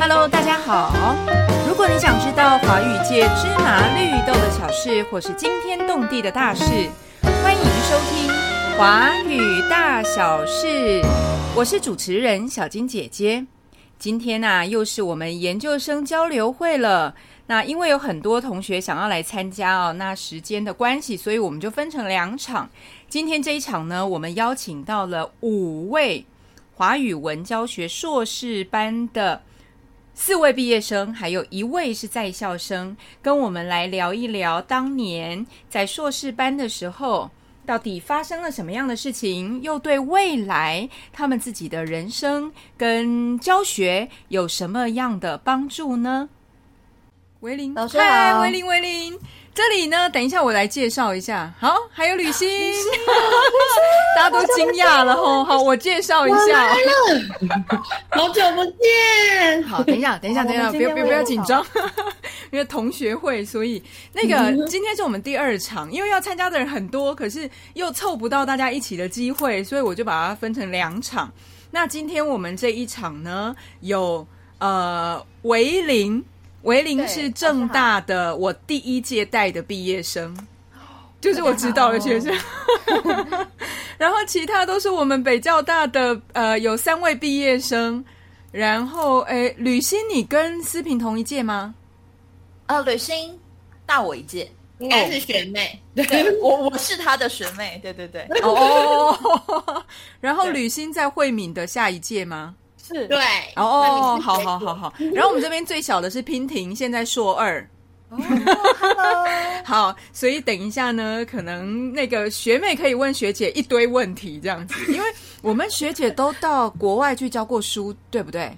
Hello，大家好。如果你想知道华语界芝麻绿豆的小事，或是惊天动地的大事，欢迎收听《华语大小事》。我是主持人小金姐姐。今天呢、又是我们研究生交流会了。那因为有很多同学想要来参加哦，那时间的关系，所以我们就分成两场。今天这一场呢，我们邀请到了五位华语文教学硕士班的四位毕业生，还有一位是在校生，跟我们来聊一聊当年在硕士班的时候，到底发生了什么样的事情，又对未来他们自己的人生跟教学有什么样的帮助呢？维林，老师嗨，好维林，维林。这里呢，等一下我来介绍一下。好，还有吕欣，大家都惊讶了吼。好，我介绍一下。好久不见，好，等一下，等一下，等一下，不要不要不要为紧张，因为同学会，所以那个今天是我们第二场，因为要参加的人很多，可是又凑不到大家一起的机会，所以我就把它分成两场。那今天我们这一场呢，有呃维林，维林是正大的我第一届带的毕业生，就是我指导的学生。然后其他都是我们北教大的，呃，有三位毕业生。然后，诶，吕欣，你跟思平同一届吗？呃，吕欣大我一届，应该是学妹，对我我是她的学妹，对对对，哦，然后吕欣在慧敏的下一届吗？是对，哦好好好好。然后我们这边最小的是娉婷，现在硕二。好，所以等一下呢，可能那个学妹可以问学姐一堆问题，这样子，因为我们学姐都到国外去教过书，对不对？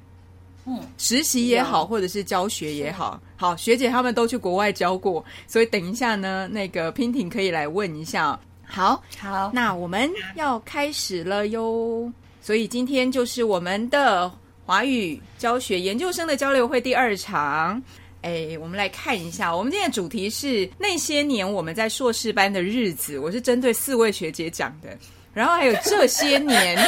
嗯，实习也好，或者是教学也好，好，学姐他们都去国外教过，所以等一下呢，那个娉婷可以来问一下。好，好，那我们要开始了哟。所以今天就是我们的华语教学研究生的交流会第二场。哎，我们来看一下，我们今天的主题是那些年我们在硕士班的日子。我是针对四位学姐讲的，然后还有这些年，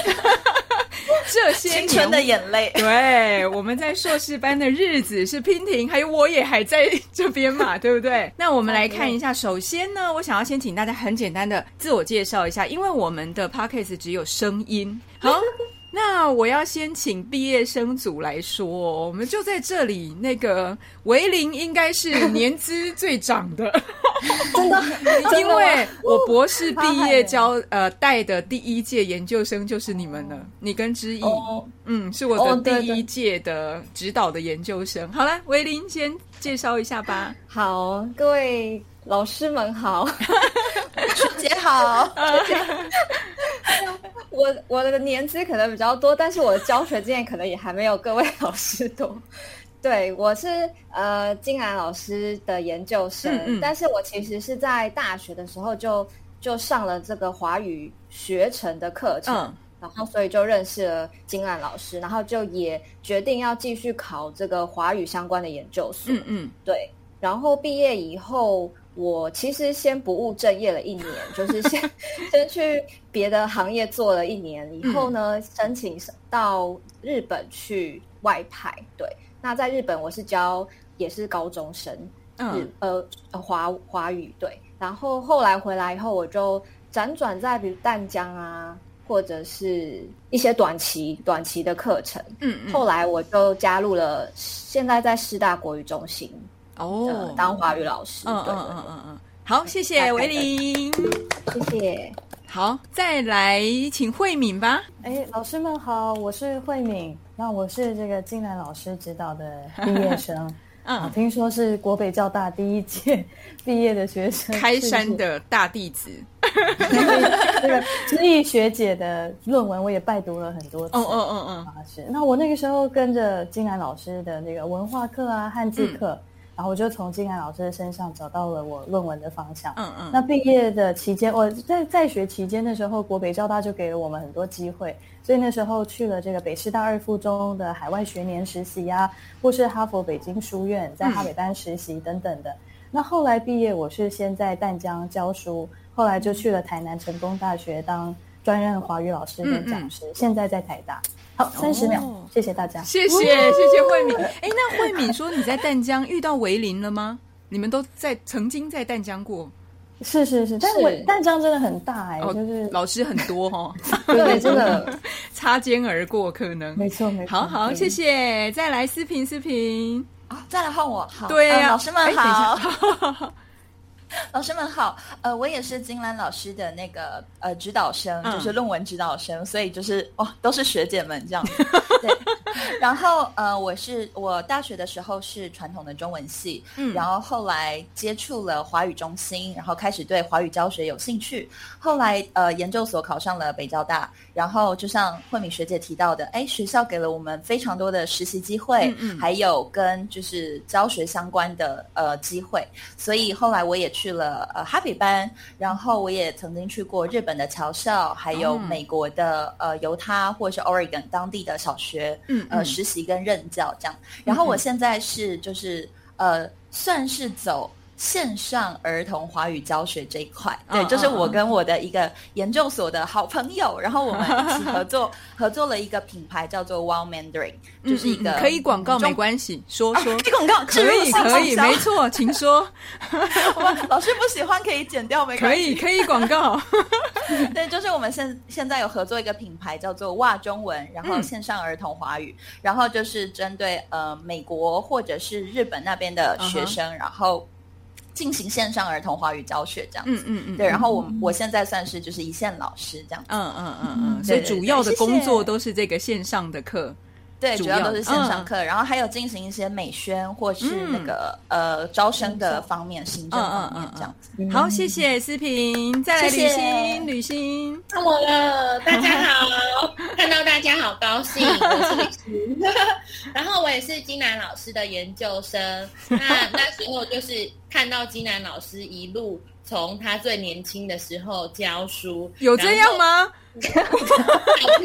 这些年青春的眼泪，对，我们在硕士班的日子是娉婷，还有我也还在这边嘛，对不对？那我们来看一下，首先呢，我想要先请大家很简单的自我介绍一下，因为我们的 podcast 只有声音。好，那我要先请毕业生组来说，我们就在这里。那个维林应该是年资最长的，真的，因为我博士毕业教呃带的第一届研究生就是你们了，你跟知意。哦，嗯，是我的第一届的指导的研究生。好了，维林先介绍一下吧。好，各位老师们好，学姐好，我我的年资可能比较多，但是我的教学经验可能也还没有各位老师多。对，我是呃金兰老师的研究生，嗯嗯。但是我其实是在大学的时候就就上了这个华语学程的课程，嗯。然后所以就认识了金兰老师，然后就也决定要继续考这个华语相关的研究所。嗯嗯，对，然后毕业以后，我其实先不务正业了一年，就是先 先去别的行业做了一年，以后呢，申请到日本去外派。对，那在日本我是教也是高中生，嗯呃华华语对，然后后来回来以后，我就辗转在比如淡江啊，或者是一些短期短期的课程。嗯嗯，后来我就加入了，现在在师大国语中心。呃哦，当华语老师。嗯嗯嗯嗯嗯，好，谢谢维林。谢谢。好，再来请慧敏吧。哎，老师们好，我是慧敏，那我是这个金兰老师指导的毕业生。啊，嗯，听说是国北教大第一届毕业的学生，开山的大弟子。这个知意学姐的论文，我也拜读了很多次。哦哦哦哦，啊，是。那我那个时候跟着金兰老师的那个文化课啊、汉字课，嗯然后我就从金兰老师的身上找到了我论文的方向。嗯嗯，那毕业的期间，我在在学期间的时候，国北交大就给了我们很多机会，所以那时候去了这个北师大二附中的海外学年实习啊，或是哈佛北京书院在哈北班实习等等的。那后来毕业，我是先在淡江教书，后来就去了台南成功大学当专任华语老师跟讲师，现在在台大。好，三十秒哦，谢谢大家。谢谢谢谢慧敏。哎，那慧敏说你在淡江遇到维林了吗？你们都在曾经在淡江过是是是，但是我淡江真的很大哎，哦，就是老师很多哦，对，真的 擦肩而过可能。没错没错。好好，对谢谢。再来思平思平，啊再来换我，好，对呀、呃老师们好，老师们好，呃，我也是金兰老师的那个呃指导生，嗯。就是论文指导生，所以就是哦，都是学姐们这样子。对，然后呃，我是我大学的时候是传统的中文系，嗯。然后后来接触了华语中心，然后开始对华语教学有兴趣，后来呃研究所考上了北交大，然后就像慧敏学姐提到的，哎，学校给了我们非常多的实习机会，嗯嗯。还有跟就是教学相关的呃机会，所以后来我也去了呃哈比班，然后我也曾经去过日本的桥校，还有嗯美国的呃犹他或是 Oregon 当地的小学，嗯嗯呃实习跟任教这样。然后我现在是就是呃算是走。线上儿童华语教学这一块，对，嗯就是我跟我的一个研究所的好朋友，然后我们一起合作，合作了一个品牌叫做 Wow Mandarin，就是一个可以广告没关系，说说。可以广告，可以可以，没错，请说。老师不喜欢可以剪掉，没可关系。以可以广告。对，就是我们现现在有合作一个品牌叫做哇中文，然后嗯线上儿童华语，然后就是针对呃美国或者是日本那边的学生，然后进行线上儿童华语教学这样子。嗯嗯嗯，对，然后我我现在算是就是一线老师这样子。嗯嗯嗯嗯，所以主要的工作都是这个线上的课。要主要都是线上嗯。课，然后还有进行一些美宣或是那个、呃招生的方面、行政方面这样子。好，谢谢思平，再来吕谢。谢欣，吕欣。看我了，大家好，看到大家好高兴，我是 然后我也是金南老师的研究生，那那时候就是看到金南老师一路从他最年轻的时候教书，有这样吗？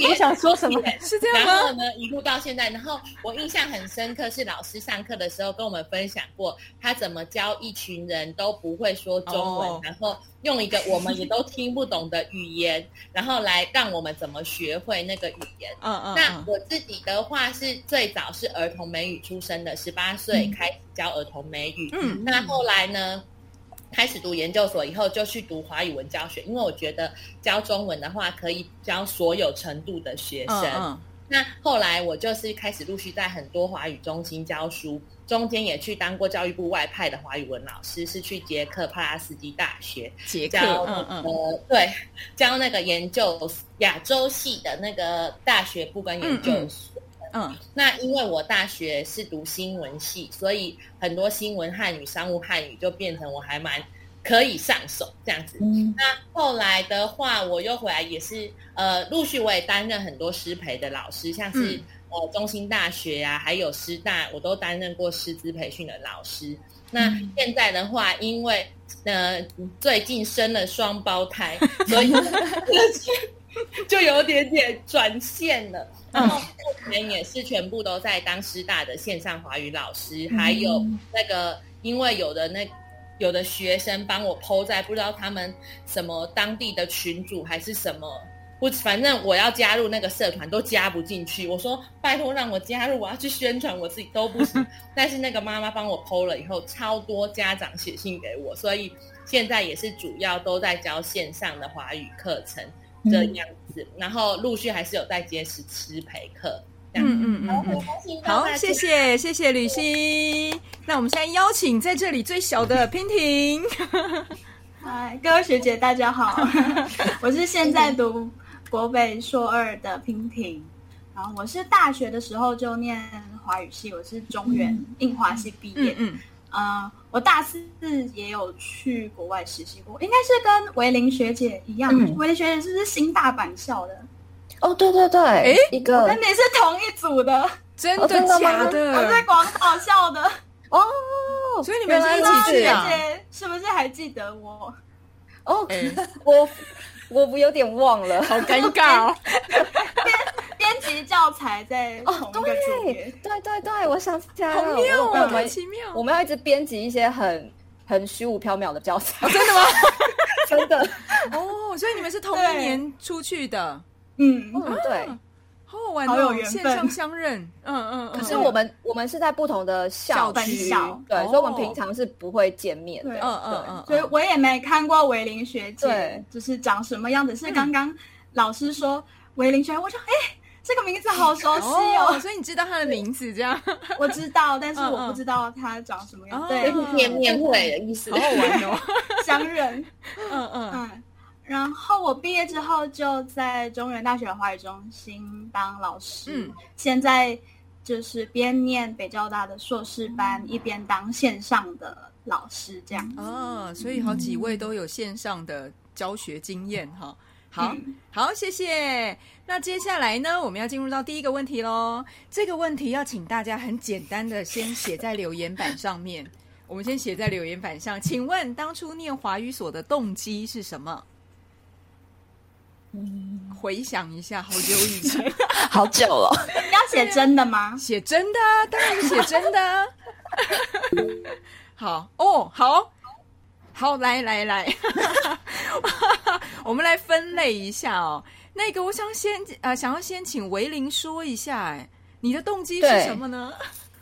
我想说什么？是这样吗？然后呢，一路到现在，然后我印象很深刻，是老师上课的时候跟我们分享过，他怎么教一群人都不会说中文，哦然后用一个我们也都听不懂的语言，然后来让我们怎么学会那个语言。嗯嗯那嗯我自己的话是最早是儿童美语出身的，十八岁开始教儿童美语。嗯那后来呢，开始读研究所以后，就去读华语文教学，因为我觉得教中文的话，可以教所有程度的学生。嗯嗯那后来我就是开始陆续在很多华语中心教书，中间也去当过教育部外派的华语文老师，是去捷克帕拉斯基大学捷克，教嗯嗯个、嗯对教那个研究亚洲系的那个大学部跟研究所。嗯。那因为我大学是读新闻系，所以很多新闻汉语、商务汉语就变成我还蛮可以上手这样子。嗯。那后来的话，我又回来也是呃，陆续我也担任很多师培的老师，像是、嗯。呃中兴大学啊，还有师大，我都担任过师资培训的老师。那现在的话，因为呃最近生了双胞胎，所以 就有点点转线了。然后目前也是全部都在当师大的线上华语老师，还有那个因为有的那有的学生帮我 PO 在不知道他们什么当地的群主还是什么。我反正我要加入那个社团都加不进去，我说拜托让我加入，我要去宣传我自己都不行。但是那个妈妈帮我 PO 了以后，超多家长写信给我，所以现在也是主要都在教线上的华语课程这样子，然后陆续还是有在接师师培课。这样子嗯嗯嗯嗯。好，谢。谢谢谢吕欣。那我们现在邀请在这里最小的 娉婷。嗨，各位学姐，大家好，我是现在读国北硕二的婷婷，然后我是大学的时候就念华语系，我是中原印华系毕业嗯，嗯呃，我大四也有去国外实习过，应该是跟维林学姐一样，嗯维林学姐是不是新大阪校的？哦，对对对，哎一个跟你是同一组的，真的哦真的我在？广岛校的。哦，所以你们是一原来是起去啊？学姐是不是还记得我？哦，我我我有点忘了，好尴尬哦。编辑教材在哦同一个组别。对对对，我想起来好了，妙哦，好我我们奇妙。我们要一直编辑一些很很虚无缥缈的教材，真的吗？真的，哦，所以你们是同一年出去的，嗯，嗯，对，好好玩哦，好有缘分线上相认，嗯嗯嗯。可是我们我们是在不同的校校区对，哦所以我们平常是不会见面的。对嗯嗯嗯，所以我也没看过维林学姐对，就是长什么样子。是刚刚老师说维林学姐，我说哎，这个名字好熟悉哦，哦，所以你知道他的名字，这样我知道，但是我不知道他长什么样。哦对，就是见面会的意思好。好玩哦。相认。嗯嗯嗯，然后我毕业之后就在中原大学华语中心当老师，嗯现在就是边念北交大的硕士班，一边当线上的老师，这样。哦，所以好几位都有线上的教学经验哈。好嗯 好，谢谢。那接下来呢，我们要进入到第一个问题喽。这个问题要请大家很简单的先写在留言板上面。我们先写在留言板上。请问当初念华语所的动机是什么？回想一下，好久以前，好久了。要写真的吗？写真的啊，当然写真的啊。好哦，好，好，来来来，我们来分类一下哦。那个，我想先呃，想要先请维林说一下，哎，你的动机是什么呢？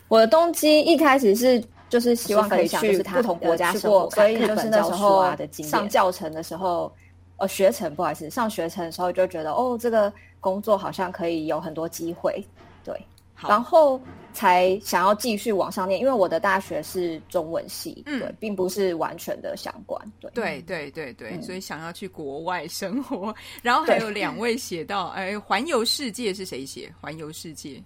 我的动机一开始是就是希望可以去不同国家过所以就是那时候啊的上教程的时候，呃，学程不好意思，上学程的时候就觉得哦，这个工作好像可以有很多机会，对，然后才想要继续往上念，因为我的大学是中文系，嗯对，并不是完全的相关，对，对对对对，嗯所以想要去国外生活，然后还有两位写到，哎，环游世界是谁写？环游世界，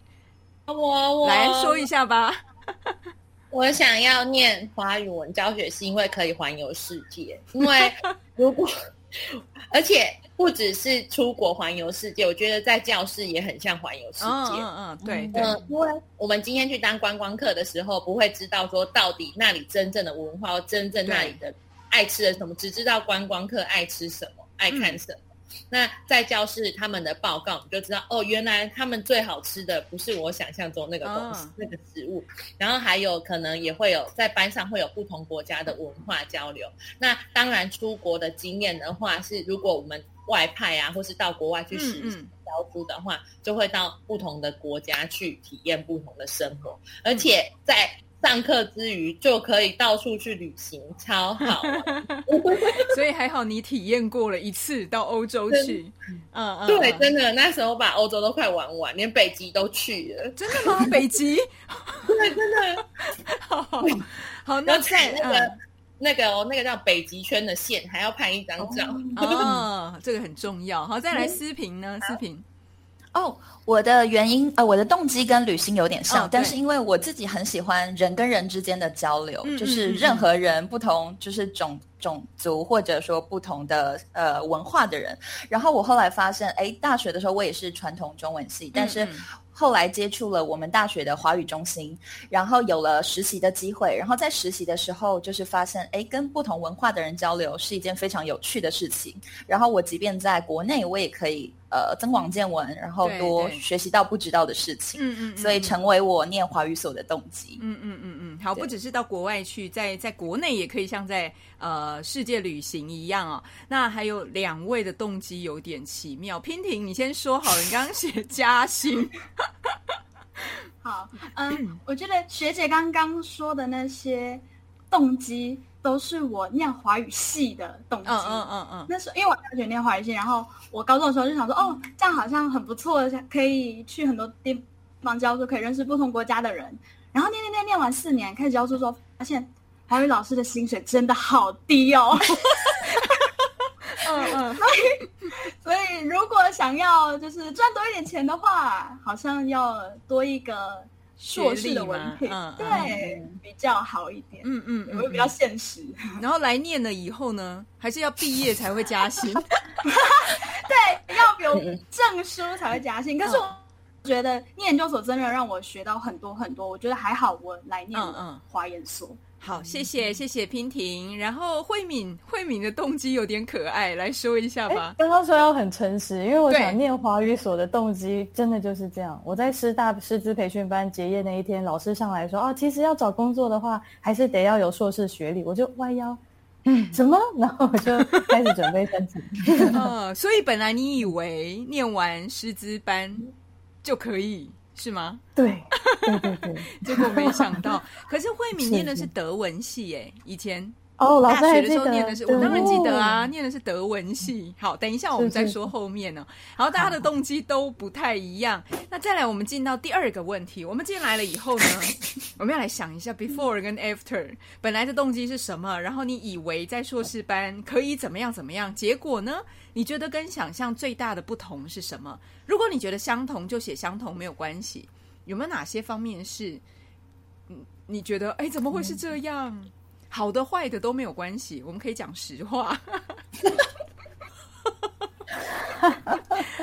我我来说一下吧。我想要念华语文教学，是因为可以环游世界。因为如果，而且不只是出国环游世界，我觉得在教室也很像环游世嗯界。嗯嗯，对对，嗯，因为我们今天去当观光客的时候，不会知道说到底那里真正的文化，真正那里的爱吃的什么，只知道观光客爱吃什么，爱看什么。那在教室他们的报告，你就知道哦，原来他们最好吃的不是我想象中那个东西、嗯那个食物。然后还有可能也会有在班上会有不同国家的文化交流。那当然出国的经验的话，是如果我们外派啊，或是到国外去实习教书的话，就会到不同的国家去体验不同的生活，而且在上课之余就可以到处去旅行，超好。所以还好你体验过了一次到欧洲去，嗯嗯，对，嗯真的，那时候把欧洲都快玩完，连北极都去了。真的吗？北极，对，真的。好 好好，那在那个、那个哦，那个叫北极圈的线，还要拍一张照。嗯哦，这个很重要。好，再来思平呢？思平，哦，我的原因呃，我的动机跟旅行有点像，但是因为我自己很喜欢人跟人之间的交流，嗯就是任何人不同，就是种种族或者说不同的呃文化的人。然后我后来发现，哎，大学的时候我也是传统中文系，但是嗯后来接触了我们大学的华语中心，然后有了实习的机会，然后在实习的时候就是发现，哎，跟不同文化的人交流是一件非常有趣的事情。然后我即便在国内，我也可以呃增广见闻，然后多学习到不知道的事情。嗯嗯，所以嗯成为我念华语所的动机。嗯嗯嗯嗯，好，不只是到国外去，在在国内也可以像在呃世界旅行一样哦。那还有两位的动机有点奇妙，娉婷，你先说好了，你刚刚写加薪，好，嗯，我觉得学姐刚刚说的那些动机，都是我念华语系的动机。嗯嗯嗯嗯，那时候因为我大学念华语系，然后我高中的时候就想说，哦，这样好像很不错，可以去很多地方教书，可以认识不同国家的人。然后念念念念完四年，开始教书之后，发现华语老师的薪水真的好低哦。嗯 嗯，所以所以如果想要就是赚多一点钱的话，好像要多一个硕士的文凭，对，比较好一点，嗯嗯嗯也会比较现实。然后来念了以后呢，还是要毕业才会加薪。对，要有证书才会加薪。可是我觉得念研究所真的让我学到很多很多，我觉得还好，我来念嗯嗯华研所。好，谢谢谢谢娉婷。然后慧敏，慧敏的动机有点可爱，来说一下吧。刚刚说要很诚实，因为我想念华语所的动机真的就是这样。我在师大师资培训班结业那一天，老师上来说啊，其实要找工作的话，还是得要有硕士学历。我就弯腰，嗯，什么？然后我就开始准备申请。哦，所以本来你以为念完师资班就可以是吗？对对对对，结果没想到，可是慧敏念的是。德文系，耶，以前哦，老师大学的时候还记得，念的是，我当然记得啊，哦。念的是德文系。好，等一下我们再说后面呢。然后大家的动机都不太一样。那再来，我们进到第二个问题。我们进来了以后呢，我们要来想一下 before 跟 after，本来的动机是什么？然后你以为在硕士班可以怎么样怎么样，结果呢？你觉得跟想象最大的不同是什么？如果你觉得相同，就写相同没有关系。有没有哪些方面是，嗯，你觉得哎怎么会是这样？好的坏的都没有关系，我们可以讲实话。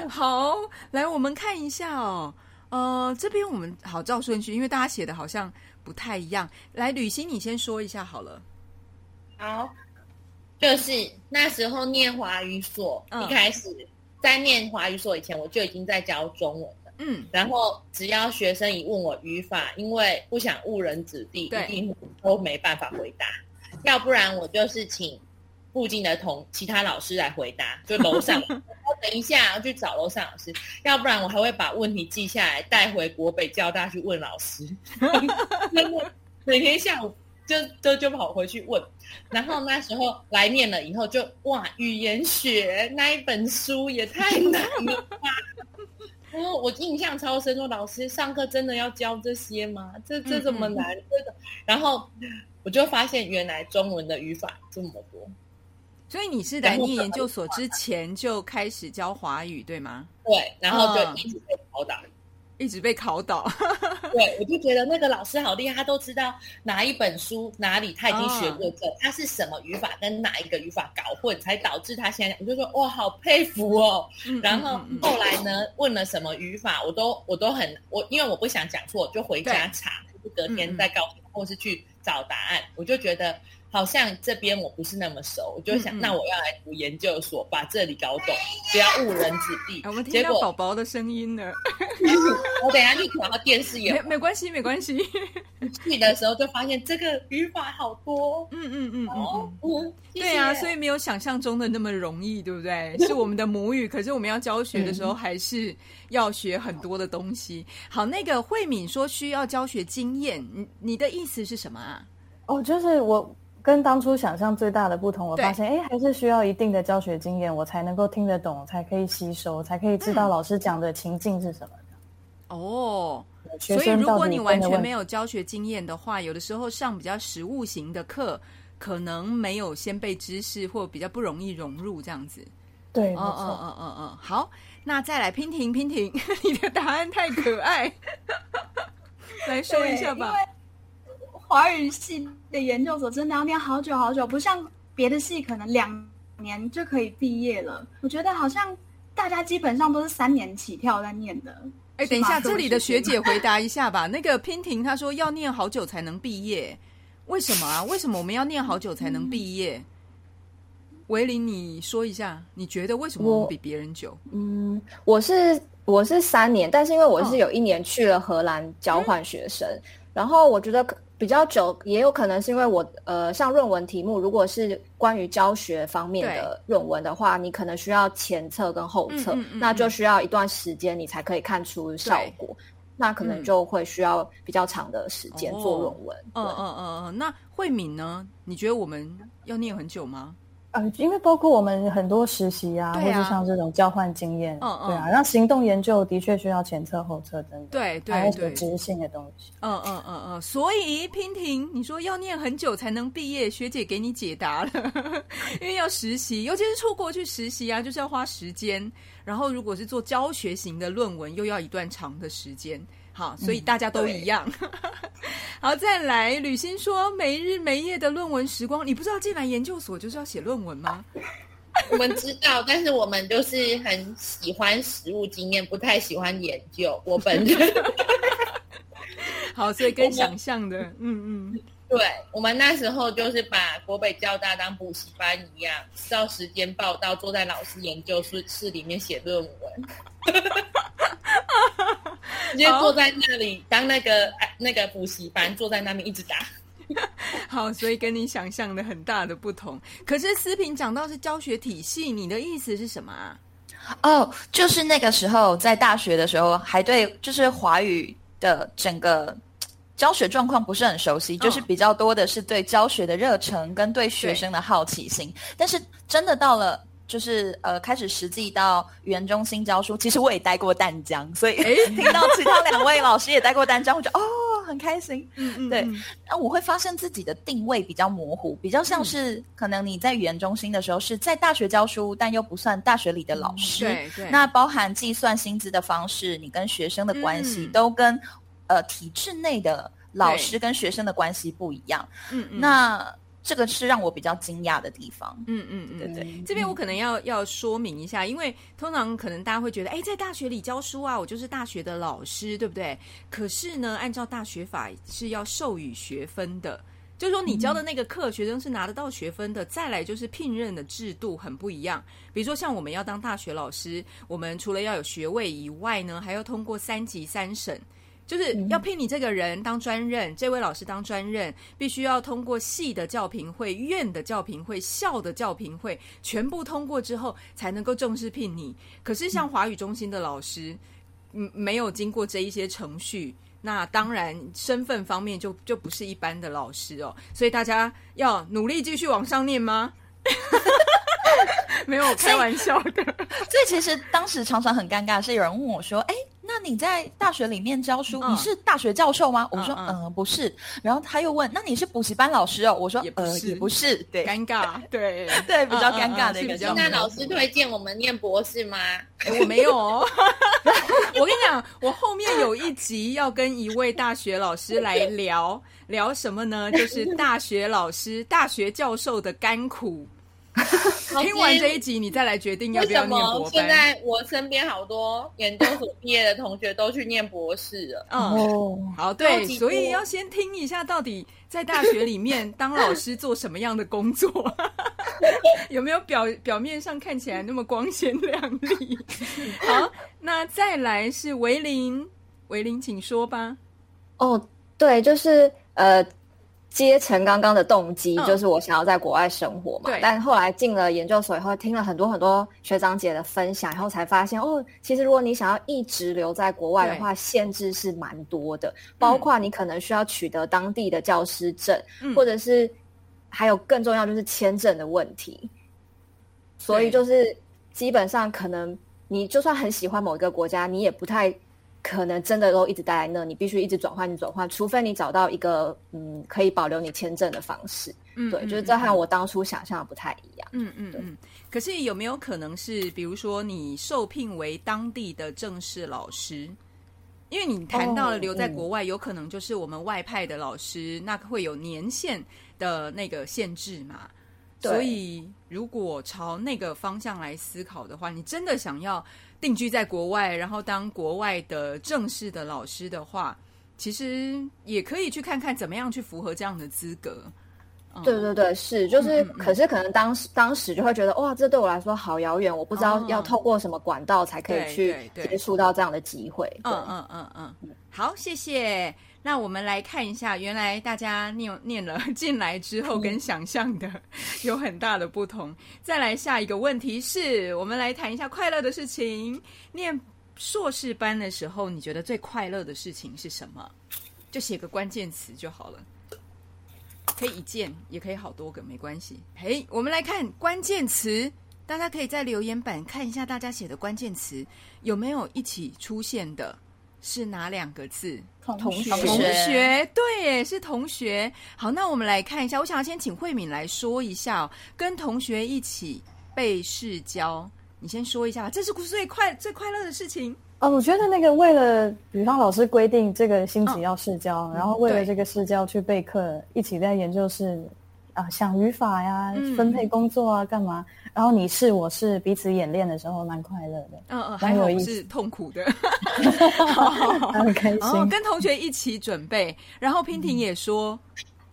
好，来我们看一下哦。呃，这边我们好照顺序，因为大家写的好像不太一样。来，吕欣，你先说一下好了。好，就是那时候念华语所，嗯一开始在念华语所以前，我就已经在教中文了。嗯，然后只要学生一问我语法，因为不想误人子弟，一定都没办法回答。要不然我就是请附近的同其他老师来回答，就楼上。我等一下要去找楼上老师，要不然我还会把问题记下来带回国北交大去问老师。每天下午就就就跑回去问。然后那时候来念了以后就，哇，语言学那一本书也太难了吧！我印象超深，说老师上课真的要教这些吗？这这怎么难？这个，然后我就发现原来中文的语法这么多。所以你是来念研究所之前就开始教华语，对吗？对，然后就嗯一直被考倒。一直被考倒。对，我就觉得那个老师好厉害，他都知道哪一本书哪里他已经学过这，他是什么语法跟哪一个语法搞混，才导致他现在，我就说哇，好佩服哦。嗯然后后来呢，问了什么语法，我都我都很我，因为我不想讲错，就回家查，就是隔天再告诉他，或是去找答案。我就觉得好像这边我不是那么熟，我就想，嗯嗯那我要来读研究所，把这里搞懂，不要误人子弟。我们听到宝宝的声音了，我等一下去调到电视也没没关系，没关系。去的时候就发现这个语法好多。嗯嗯嗯嗯哦嗯。，嗯，谢对啊，所以没有想象中的那么容易，对不对？是我们的母语，可是我们要教学的时候，还是要学很多的东西。好，那个慧敏说需要教学经验，你你的意思是什么啊？哦，就是我跟当初想象最大的不同，我对发现哎，还是需要一定的教学经验，我才能够听得懂，才可以吸收，才可以知嗯道老师讲的情境是什么的。哦，所以如果你完全没有教学经验的话，有的时候上比较实务型的课，可能没有先辈知识，或比较不容易融入这样子。对，没哦哦错。哦哦哦，好，那再来娉婷，娉婷，你的答案太可爱，来说一下吧。华语系的研究所真的要念好久好久，不像别的系可能两年就可以毕业了。我觉得好像大家基本上都是三年起跳在念的。哎，是等一下，这里的学姐回答一下吧。那个娉婷她说要念好久才能毕业，为什么啊？为什么我们要念好久才能毕业？维林，你说一下，你觉得为什么我们比别人久？嗯，我是我是三年，但是因为我嗯是有一年去了荷兰交换学生，然后我觉得可比较久，也有可能是因为我呃，像论文题目，如果是关于教学方面的论文的话，你可能需要前测跟后测，嗯嗯嗯那就需要一段时间你才可以看出效果，那可能就会需要比较长的时间做论文。嗯嗯嗯。那慧敏呢？你觉得我们要念很久吗？呃，因为包括我们很多实习啊，啊或者像这种交换经验，嗯嗯对啊，那行动研究的确需要前测后测，真的，对对还有对实质性的东西。嗯嗯嗯嗯，所以娉婷，你说要念很久才能毕业，学姐给你解答了，因为要实习，尤其是出国去实习啊，就是要花时间。然后如果是做教学型的论文，又要一段长的时间。好，所以大家都一样。好，再来，吕欣说没日没夜的论文时光，你不知道进来研究所就是要写论文吗？我们知道，但是我们就是很喜欢实务经验，不太喜欢研究。我本人 好，所以跟想象的，嗯嗯，对我们那时候就是把国北交大当补习班一样，照时间报到，坐在老师研究室室里面写论文，直接坐在那里当那个哎那个补习班，坐在那边一直打。好，所以跟你想象的很大的不同。可是思平讲到是教学体系，你的意思是什么啊？哦，就是那个时候在大学的时候，还对就是华语的整个教学状况不是很熟悉，就是比较多的是对教学的热忱跟对学生的好奇心。但是真的到了就是呃开始实际到语言中心教书，其实我也待过淡江，所以 听到其他两位老师也待过淡江，我觉得哦很开心。嗯嗯，对。那我会发现自己的定位比较模糊，比较像是可能你在语言中心的时候是在大学教书，但又不算大学里的老师。对对。那包含计算薪资的方式，你跟学生的关系都跟呃体制内的老师跟学生的关系不一样。嗯嗯。那这个是让我比较惊讶的地方。嗯嗯嗯，对对。这边我可能要要说明一下，因为通常可能大家会觉得，哎，在大学里教书啊，我就是大学的老师，对不对？可是呢，按照大学法是要授予学分的，就是说你教的那个课，学生是拿得到学分的。再来就是聘任的制度很不一样，比如说像我们要当大学老师，我们除了要有学位以外呢，还要通过三级三审。就是要聘你这个人当专任，这位老师当专任，必须要通过系的教评会、院的教评会、校的教评会，全部通过之后才能够正式聘你。可是像华语中心的老师，嗯，没有经过这一些程序，那当然身份方面就就不是一般的老师哦。所以大家要努力继续往上念吗？没有开玩笑的。所以其实当时常常很尴尬，是有人问我说：“哎。”那你在大学里面教书，你是大学教授吗？我说，嗯，不是。然后他又问，那你是补习班老师哦？我说，呃，也不是。对，尴尬，对对，比较尴尬的一个。那老师推荐我们念博士吗？我没有。我跟你讲，我后面有一集要跟一位大学老师来聊聊什么呢？就是大学老师、大学教授的甘苦。听完这一集，你再来决定要不要念博现在我身边好多研究所毕业的同学都去念博士了。哦，好，对，所以要先听一下，到底在大学里面当老师做什么样的工作？有没有表表面上看起来那么光鲜亮丽？好，那再来是维林，维林，请说吧。哦，对，就是呃。接成刚刚的动机就是我想要在国外生活嘛，但后来进了研究所以后，听了很多很多学长姐的分享，然后才发现哦，其实如果你想要一直留在国外的话，限制是蛮多的，包括你可能需要取得当地的教师证，或者是还有更重要就是签证的问题。所以就是基本上可能你就算很喜欢某一个国家，你也不太。可能真的都一直待在那，你必须一直转换，你转换，除非你找到一个嗯可以保留你签证的方式。嗯，对，就是这和我当初想象的不太一样。嗯嗯嗯。可是有没有可能是，比如说你受聘为当地的正式老师？因为你谈到了留在国外，有可能就是我们外派的老师，那会有年限的那个限制嘛？所以如果朝那个方向来思考的话，你真的想要。定居在国外，然后当国外的正式的老师的话，其实也可以去看看怎么样去符合这样的资格。对对对，是就是，可是可能当时当时就会觉得，哇，这对我来说好遥远，我不知道要透过什么管道才可以去接触到这样的机会。嗯嗯嗯嗯，好，谢谢。那我们来看一下，原来大家念念了进来之后，跟想象的有很大的不同。再来下一个问题是，我们来谈一下快乐的事情。念硕士班的时候，你觉得最快乐的事情是什么？就写个关键词就好了，可以一件，也可以好多个，没关系。嘿，我们来看关键词，大家可以在留言板看一下大家写的关键词有没有一起出现的。是哪两个字？同学，同学，对，是同学。好，那我们来看一下。我想要先请慧敏来说一下，跟同学一起背试教，你先说一下吧。这是最快最快乐的事情哦。我觉得那个为了，比方老师规定这个星期要试教，然后为了这个试教去备课，一起在研究室啊想语法呀，分配工作啊，干嘛？然后你是我是彼此演练的时候蛮快乐的，嗯嗯，还有是痛苦的，很开心。跟同学一起准备，然后娉婷也说，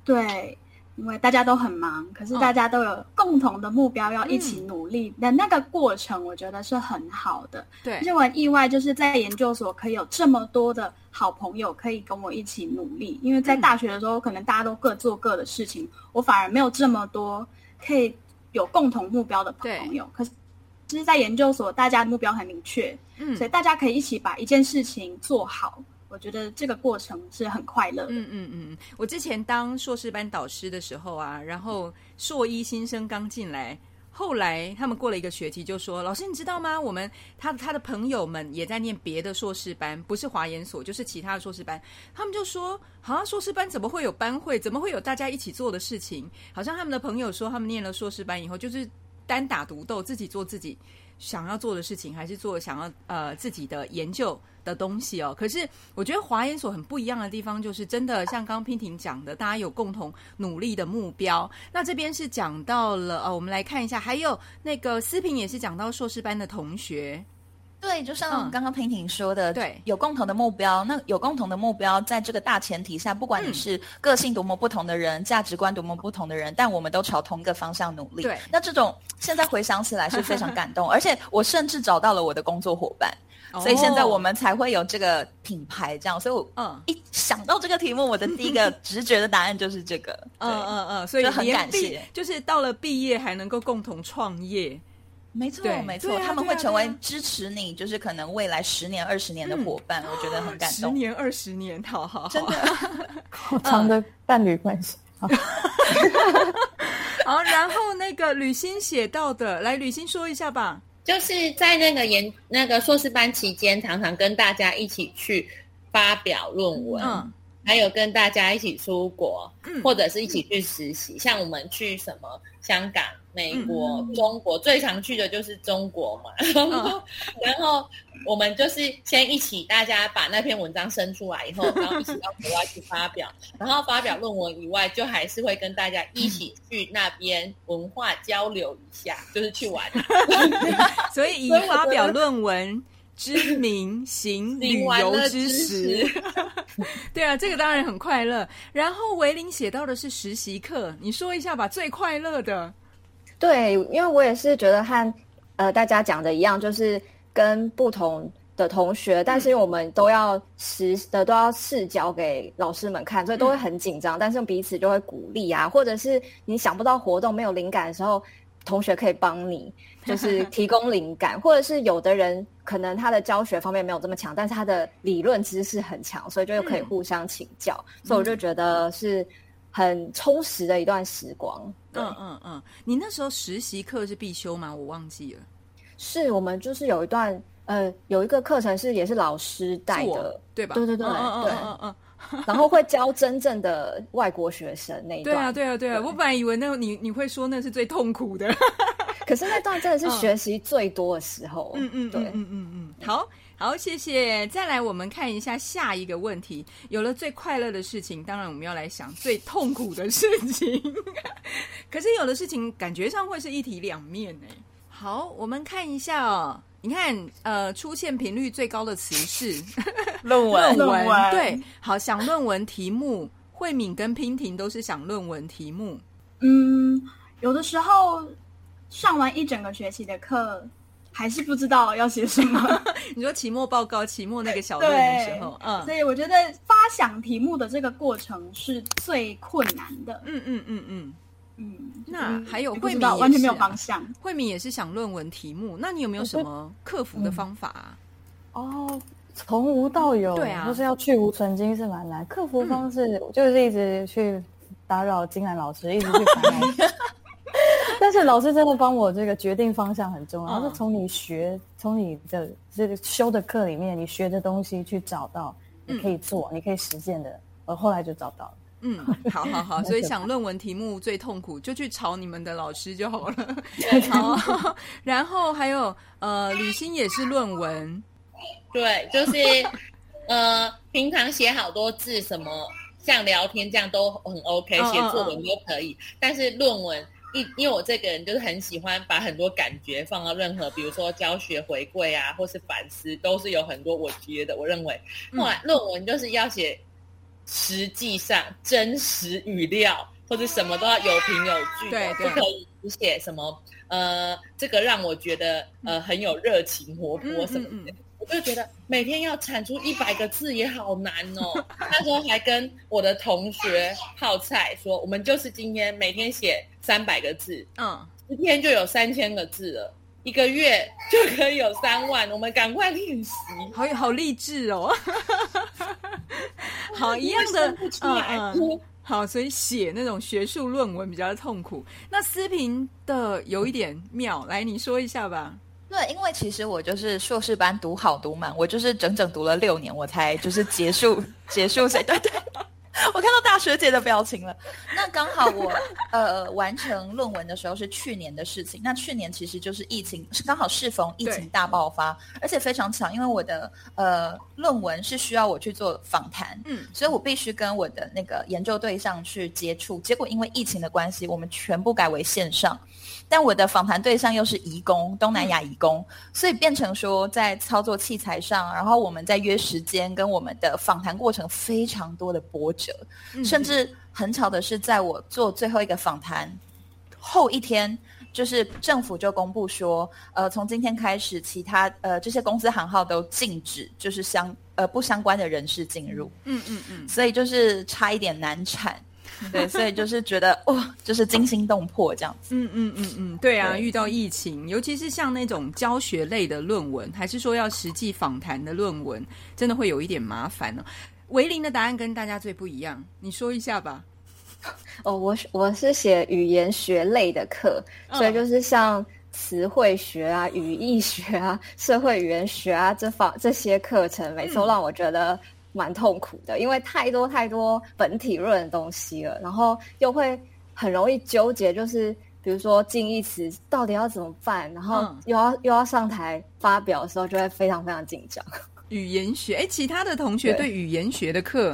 对，因为大家都很忙，可是大家都有共同的目标，要一起努力的那个过程，我觉得是很好的。对，而且我很意外，就是在研究所可以有这么多的好朋友可以跟我一起努力，因为在大学的时候，可能大家都各做各的事情，我反而没有这么多可以。有共同目标的朋友，可是就是在研究所，大家的目标很明确，嗯所以大家可以一起把一件事情做好。我觉得这个过程是很快乐。嗯嗯嗯，嗯，我之前当硕士班导师的时候啊，然后硕一新生刚进来，后来他们过了一个学期就说：“老师，你知道吗？我们他他的朋友们也在念别的硕士班，不是华研所，就是其他的硕士班。他们就说：好、像硕士班怎么会有班会？怎么会有大家一起做的事情？好像他们的朋友说，他们念了硕士班以后，就是单打独斗，自己做自己想要做的事情，还是做想要呃自己的研究的东西哦。可是我觉得华研所很不一样的地方，就是真的像刚刚婷婷讲的，大家有共同努力的目标。那这边是讲到了呃，我们来看一下，还有那个思平也是讲到硕士班的同学，对，就像嗯刚刚平婷说的，对有共同的目标。那有共同的目标，在这个大前提下，不管你嗯是个性多么不同的人，价值观多么不同的人，但我们都朝同一个方向努力。对那这种现在回想起来是非常感动，而且我甚至找到了我的工作伙伴，所以现在我们才会有这个品牌这样。所以我嗯一想到这个题目，我的第一个直觉的答案就是这个。嗯嗯嗯，所以就很感谢就是到了毕业还能够共同创业，没错对，没错，他们会成为支持你，就是可能未来十年、二十年的伙伴，我觉得很感动。十年二十年，好好好，真的，好长的伴侣关系。好 好，然后那个吕欣写到的，来吕欣说一下吧。就是在那个研那个硕士班期间，常常跟大家一起去发表论文，嗯还有跟大家一起出国，嗯或者是一起去实习。像我们去什么香港、美国、嗯中国，最常去的就是中国嘛。然后，然后我们就是先一起，大家把那篇文章生出来以后，然后一起到国外去发表。然后发表论文以外，就还是会跟大家一起去那边文化交流一下，就是去玩。所以以发表论文之名行 旅游之实。对啊，这个当然很快乐。然后维林写到的是实习课，你说一下吧，最快乐的。对，因为我也是觉得和呃大家讲的一样，就是跟不同的同学，但是我们都要实的都要试教给老师们看，所以都会很紧张，但是彼此就会鼓励啊，或者是你想不到活动没有灵感的时候，同学可以帮你，就是 提供灵感，或者是有的人可能他的教学方面没有这么强，但是他的理论知识很强，所以就可以互相请教，所以我就觉得是很充实的一段时光。嗯嗯嗯，你那时候实习课是必修吗？我忘记了。是我们就是有一段呃有一个课程是也是老师带的，对吧？对对对对嗯嗯嗯。然后会教真正的外国学生那一段对。啊对啊对啊！对我本来以为那你你会说那是最痛苦的。可是那段真的是学习最多的时候。嗯嗯对嗯嗯嗯嗯，好好，谢谢。再来，我们看一下下一个问题。有了最快乐的事情，当然我们要来想最痛苦的事情。可是有的事情感觉上会是一体两面呢。好，我们看一下哦。你看，呃，出现频率最高的词是论文论 论文对，好，想论文题目，慧敏跟娉婷都是想论文题目。嗯，有的时候上完一整个学期的课，还是不知道要写什么。你说期末报告、期末那个小论的时候，嗯所以我觉得发想题目的这个过程是最困难的。嗯嗯嗯嗯。嗯，那还有慧敏完全没有方向。慧敏也是想论文题目，那你有没有什么克服的方法啊？哦，从无到有，对啊就是要去无存精是蛮难。克服方式，我就是一直去打扰金兰老师，一直去烦恼。但是老师真的帮我这个决定方向很重要，嗯是从你学，从你的这个修的课里面，你学的东西去找到你可以做、你可以实践的，我后来就找到了。嗯，好好好，所以想论文题目最痛苦，就去吵你们的老师就好了。好，然后还有呃，旅行也是论文，对，就是呃，平常写好多字，什么像聊天这样都很 OK，嗯写作文都可以。但是论文，因因为我这个人就是很喜欢把很多感觉放到任何，比如说教学回馈啊，或是反思，都是有很多我觉得我认为，嗯后来论文就是要写实际上真实语料。或者什么都要有凭有据的，对对不可以只写什么呃，这个让我觉得呃很有热情、活泼嗯什么的。嗯嗯我就觉得每天要产出一百个字也好难哦。那时候还跟我的同学泡菜说，我们就是今天每天写三百个字，嗯，一天就有三千个字了。一个月就可以有三万，我们赶快练习。好好励志哦！好一样的，嗯嗯，好，所以写那种学术论文比较痛苦。那思平的有一点妙，来你说一下吧。对，因为其实我就是硕士班读好读满，我就是整整读了六年，我才就是结束结束。对 对。我看到大学姐的表情了。那刚好我呃完成论文的时候是去年的事情。那去年其实就是疫情，是刚好适逢疫情大爆发，而且非常巧，因为我的呃论文是需要我去做访谈，嗯，所以我必须跟我的那个研究对象去接触。结果因为疫情的关系，我们全部改为线上。但我的访谈对象又是移工，东南亚移工，所以变成说在操作器材上，然后我们在约时间，跟我们的访谈过程非常多的波折，甚至很巧的是，在我做最后一个访谈后一天，就是政府就公布说，呃，从今天开始，其他呃这些公司行号都禁止，就是相呃不相关的人士进入，嗯嗯嗯，所以就是差一点难产。对，所以就是觉得哇，就是惊心动魄这样子。嗯嗯嗯嗯，对啊，遇到疫情，尤其是像那种教学类的论文，还是说要实际访谈的论文，真的会有一点麻烦呢。维林的答案跟大家最不一样，你说一下吧。哦，我我是写语言学类的课，所以就是像词汇学啊、语义学啊、社会语言学啊这方这些课程，每次都让我觉得。蛮痛苦的，因为太多太多本体论的东西了，然后又会很容易纠结，就是比如说近义词到底要怎么办，然后又要又要上台发表的时候，就会非常非常紧张。语言学，哎，其他的同学对语言学的课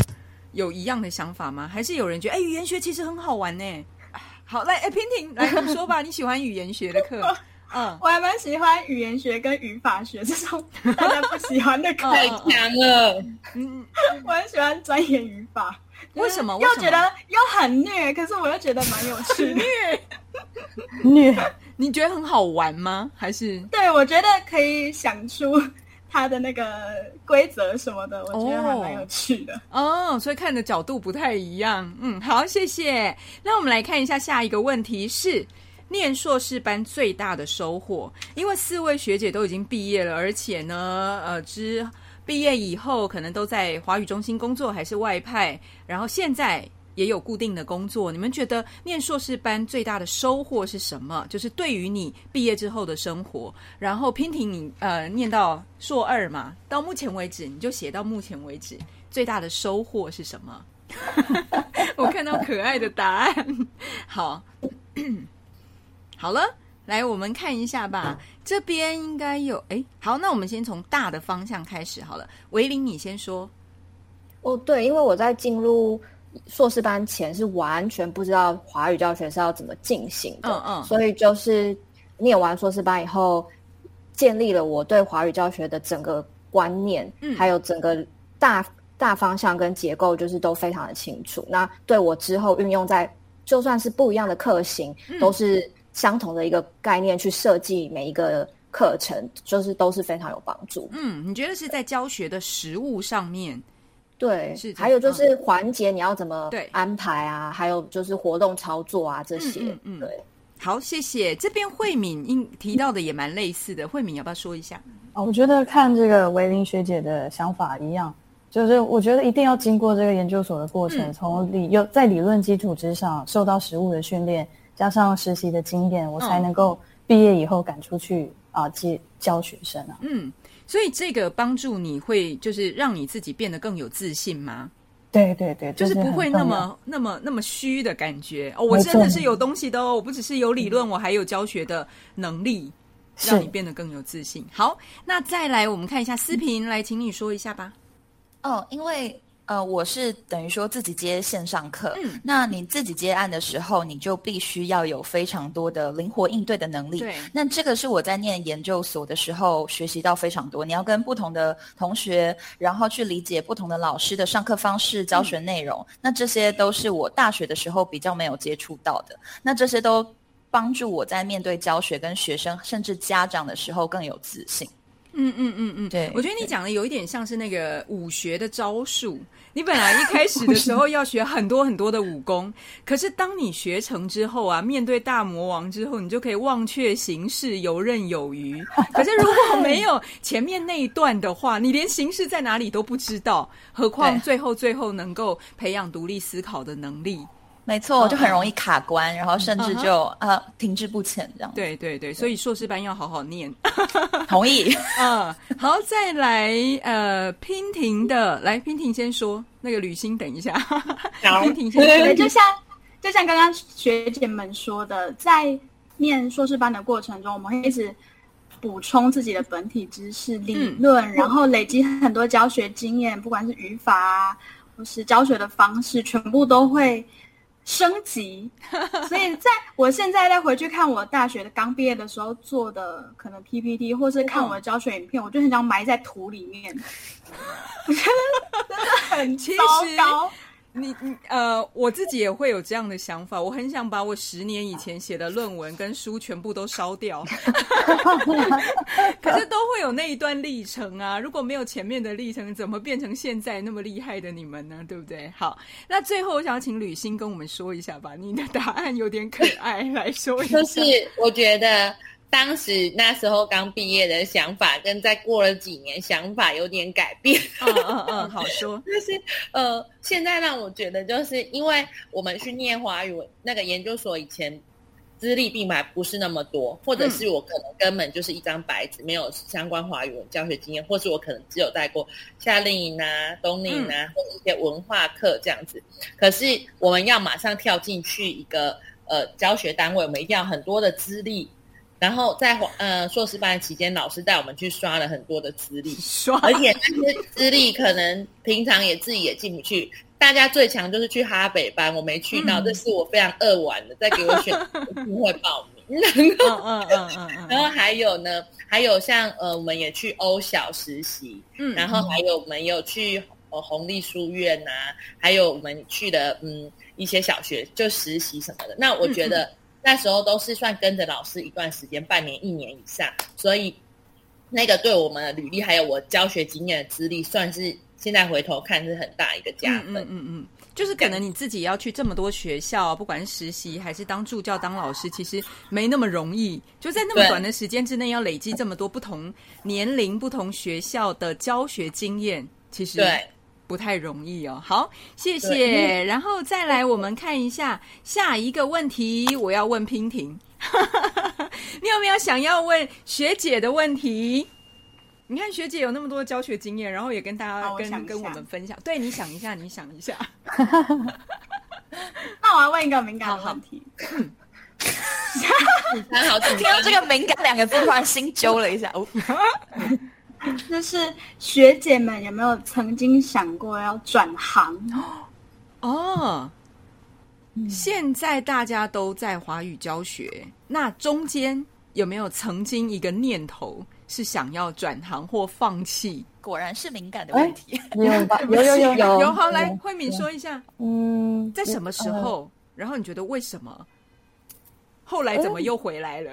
有一样的想法吗？还是有人觉得，哎，语言学其实很好玩呢？好，来，哎，平婷来你说吧，你喜欢语言学的课？嗯，我还蛮喜欢语言学跟语法学这种 大家不喜欢的课，太强了。嗯，我很喜欢钻研语法。为什么？又觉得又很虐，可是我又觉得蛮有趣。虐 虐，你觉得很好玩吗？还是？对，我觉得可以想出它的那个规则什么的，我觉得还蛮有趣的。哦，所以看的角度不太一样。嗯，好，谢谢。那我们来看一下下一个问题是。念硕士班最大的收获，因为四位学姐都已经毕业了，而且呢，呃，之毕业以后可能都在华语中心工作，还是外派，然后现在也有固定的工作。你们觉得念硕士班最大的收获是什么？就是对于你毕业之后的生活。然后娉婷，你呃念到硕二嘛，到目前为止你就写到目前为止最大的收获是什么？我看到可爱的答案，好。好了，来我们看一下吧。这边应该有哎，好，那我们先从大的方向开始好了。维林，你先说。哦，对，因为我在进入硕士班前是完全不知道华语教学是要怎么进行的，嗯嗯，所以就是念完硕士班以后，建立了我对华语教学的整个观念，嗯，还有整个大大方向跟结构，就是都非常的清楚。那对我之后运用在就算是不一样的课型，都是。相同的一个概念去设计每一个课程，就是都是非常有帮助。嗯，你觉得是在教学的实物上面？对，是。还有就是环节你要怎么对安排啊？还有就是活动操作啊这些。嗯，对。好，谢谢。这边慧敏应提到的也蛮类似的，慧敏要不要说一下？哦，我觉得看这个维林学姐的想法一样，就是我觉得一定要经过这个研究所的过程，从理有在理论基础之上受到实物的训练。加上实习的经验，我才能够毕业以后赶出去啊，接教学生啊。嗯，所以这个帮助你会就是让你自己变得更有自信吗？对对对，就是不会那么那么那么虚的感觉哦。我真的是有东西的哦，我不只是有理论，我还有教学的能力，让你变得更有自信。好，那再来我们看一下视频，来，请你说一下吧。哦，因为。呃，我是等于说自己接线上课，嗯，那你自己接案的时候，你就必须要有非常多的灵活应对的能力。对，那这个是我在念研究所的时候学习到非常多。你要跟不同的同学，然后去理解不同的老师的上课方式、教学内容。那这些都是我大学的时候比较没有接触到的。那这些都帮助我在面对教学跟学生甚至家长的时候更有自信。嗯嗯嗯嗯，对我觉得你讲的有一点像是那个武学的招数。你本来一开始的时候要学很多很多的武功，可是当你学成之后啊，面对大魔王之后，你就可以忘却形式，游刃有余。可是如果没有前面那一段的话，你连形式在哪里都不知道，何况最后最后能够培养独立思考的能力。没错，就很容易卡关，然后甚至就啊停滞不前这样。对对对，所以硕士班要好好念。同意。嗯，好，再来呃，娉婷的，来，娉婷先说，那个吕欣等一下，好娉婷先对，说，就像就像刚刚学姐们说的，在念硕士班的过程中，我们会一直补充自己的本体知识、理论，然后累积很多教学经验，不管是语法啊，或是教学的方式，全部都会升级。所以，在我现在再回去看我大学的刚毕业的时候做的可能 PPT，或是看我的教学影片，我就很想埋在土里面。我觉得真的很糟糕。你你呃，我自己也会有这样的想法，我很想把我十年以前写的论文跟书全部都烧掉，可是都会有那一段历程啊，如果没有前面的历程，怎么变成现在那么厉害的你们呢？对不对？好，那最后我想请吕欣跟我们说一下吧，你的答案有点可爱，来说一下。就是我觉得当时那时候刚毕业的想法，跟再过了几年想法有点改变。嗯嗯嗯，好说。就是呃，现在让我觉得，就是因为我们去念华语那个研究所以前。资历并还不是那么多，或者是我可能根本就是一张白纸，没有相关华语文教学经验，或是我可能只有带过夏令营啊、冬令营啊，或者一些文化课这样子。可是我们要马上跳进去一个呃教学单位，我们一定要很多的资历。然后在呃硕士班期间，老师带我们去刷了很多的资历，刷，而且那些资历可能平常也自己也进不去。大家最强就是去哈北班，我没去到，嗯这是我非常扼腕的。再给我选，我一定会报名。嗯嗯嗯嗯嗯，然后还有呢，还有像呃，我们也去欧小实习，嗯然后还有我们有去呃红利书院呐、还有我们去的嗯一些小学就实习什么的。那我觉得那时候都是算跟着老师一段时间，半年一年以上，所以那个对我们的履历还有我教学经验的资历，算是现在回头看是很大一个加分。嗯嗯嗯嗯，就是可能你自己要去这么多学校，不管是实习还是当助教、当老师，其实没那么容易。就在那么短的时间之内，要累积这么多不同年龄、不同学校的教学经验，其实对。不太容易哦。好，谢谢。然后再来，我们看一下下一个问题，我要问娉婷，你有没有想要问学姐的问题？你看学姐有那么多教学经验，然后也跟大家跟、跟我们分享。对，你想一下，你想一下。那我要问一个敏感的问题，很 好，听到这个“敏感”两个字，突然心揪了一下。哦，就是学姐们有没有曾经想过要转行？哦，现在大家都在华语教学，那中间有没有曾经一个念头是想要转行或放弃？果然是敏感的问题。有吧？有有有有有，好来，慧敏说一下，嗯，在什么时候？然后你觉得为什么？后来怎么又回来了？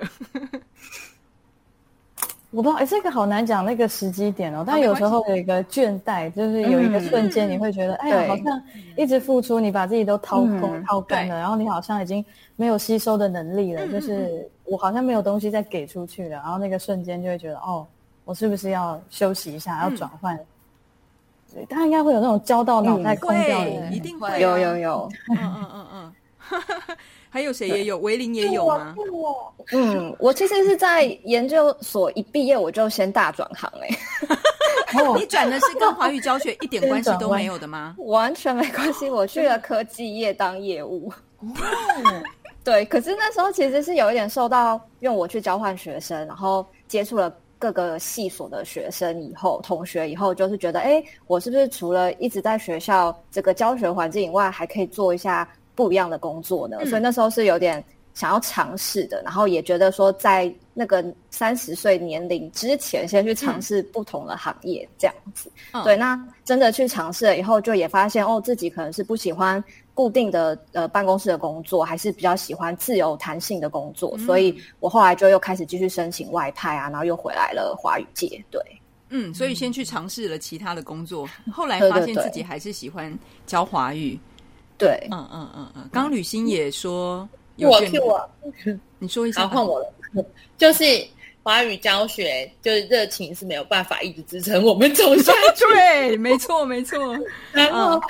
我不知道，哎，这个好难讲那个时机点哦。但有时候有一个倦怠，就是有一个瞬间，嗯你会觉得，哎呀，好像一直付出，你把自己都掏空、嗯掏干了，然后你好像已经没有吸收的能力了，嗯就是我好像没有东西再给出去了。然后那个瞬间就会觉得，哦，我是不是要休息一下，要嗯转换？对，他应该会有那种焦到脑袋空掉的会，人。一定会啊有有有，嗯嗯嗯嗯。还有谁也有？维林也有吗？嗯，我其实是在研究所一毕业我就先大转行哎、哦 你转的是跟华语教学一点关系都没有的吗？完全没关系，我去了科技业当业务。对，可是那时候其实是有一点受到，因为我去交换学生，然后接触了各个系所的学生以后，同学以后，就是觉得，哎，我是不是除了一直在学校这个教学环境以外，还可以做一下不一样的工作呢？嗯所以那时候是有点想要尝试的，然后也觉得说在那个三十岁年龄之前，先去尝试不同的行业这样子。嗯对，那真的去尝试了以后，就也发现哦，自己可能是不喜欢固定的呃办公室的工作，还是比较喜欢自由弹性的工作，所以我后来就又开始继续申请外派啊，然后又回来了华语界。对，嗯，所以先去尝试了其他的工作，后来发现自己还是喜欢教华语。对，嗯嗯嗯嗯，刚刚吕欣也说我倦 Q 我，你说一下吧。好换我了，就是华语教学，就是热情是没有办法一直支撑我们走下 去。对，没错没错。然后